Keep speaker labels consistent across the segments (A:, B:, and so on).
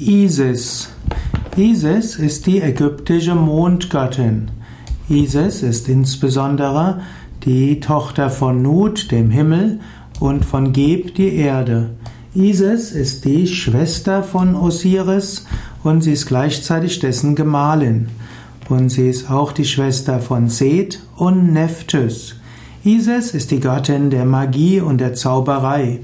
A: Isis. Isis ist die ägyptische Mondgöttin. Isis ist insbesondere die Tochter von Nut, dem Himmel, und von Geb, die Erde. Isis ist die Schwester von Osiris und sie ist gleichzeitig dessen Gemahlin. Und sie ist auch die Schwester von Seth und Nephthys. Isis ist die Göttin der Magie und der Zauberei.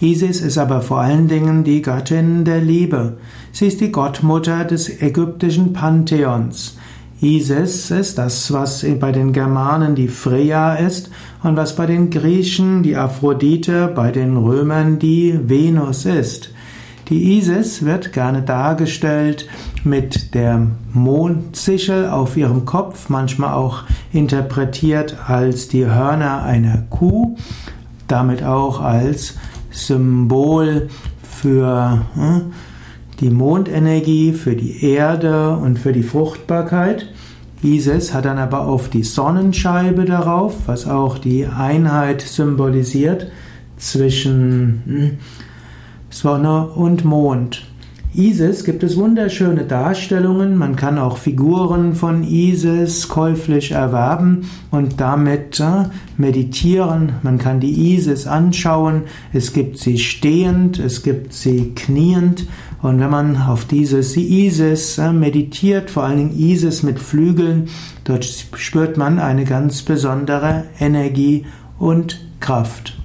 A: Isis ist aber vor allen Dingen die Göttin der Liebe. Sie ist die Gottmutter des ägyptischen Pantheons. Isis ist das, was bei den Germanen die Freya ist und was bei den Griechen die Aphrodite, bei den Römern die Venus ist. Die Isis wird gerne dargestellt mit der Mondsichel auf ihrem Kopf, manchmal auch interpretiert als die Hörner einer Kuh, damit auch als Symbol für hm, die Mondenergie, für die Erde und für die Fruchtbarkeit. Isis hat dann aber auf die Sonnenscheibe darauf, was auch die Einheit symbolisiert zwischen hm, Sonne und Mond. Isis gibt es wunderschöne Darstellungen. Man kann auch Figuren von Isis käuflich erwerben und damit äh, meditieren. Man kann die Isis anschauen. Es gibt sie stehend, es gibt sie kniend. Und wenn man auf dieses Isis äh, meditiert, vor allen Dingen Isis mit Flügeln, dort spürt man eine ganz besondere Energie und Kraft.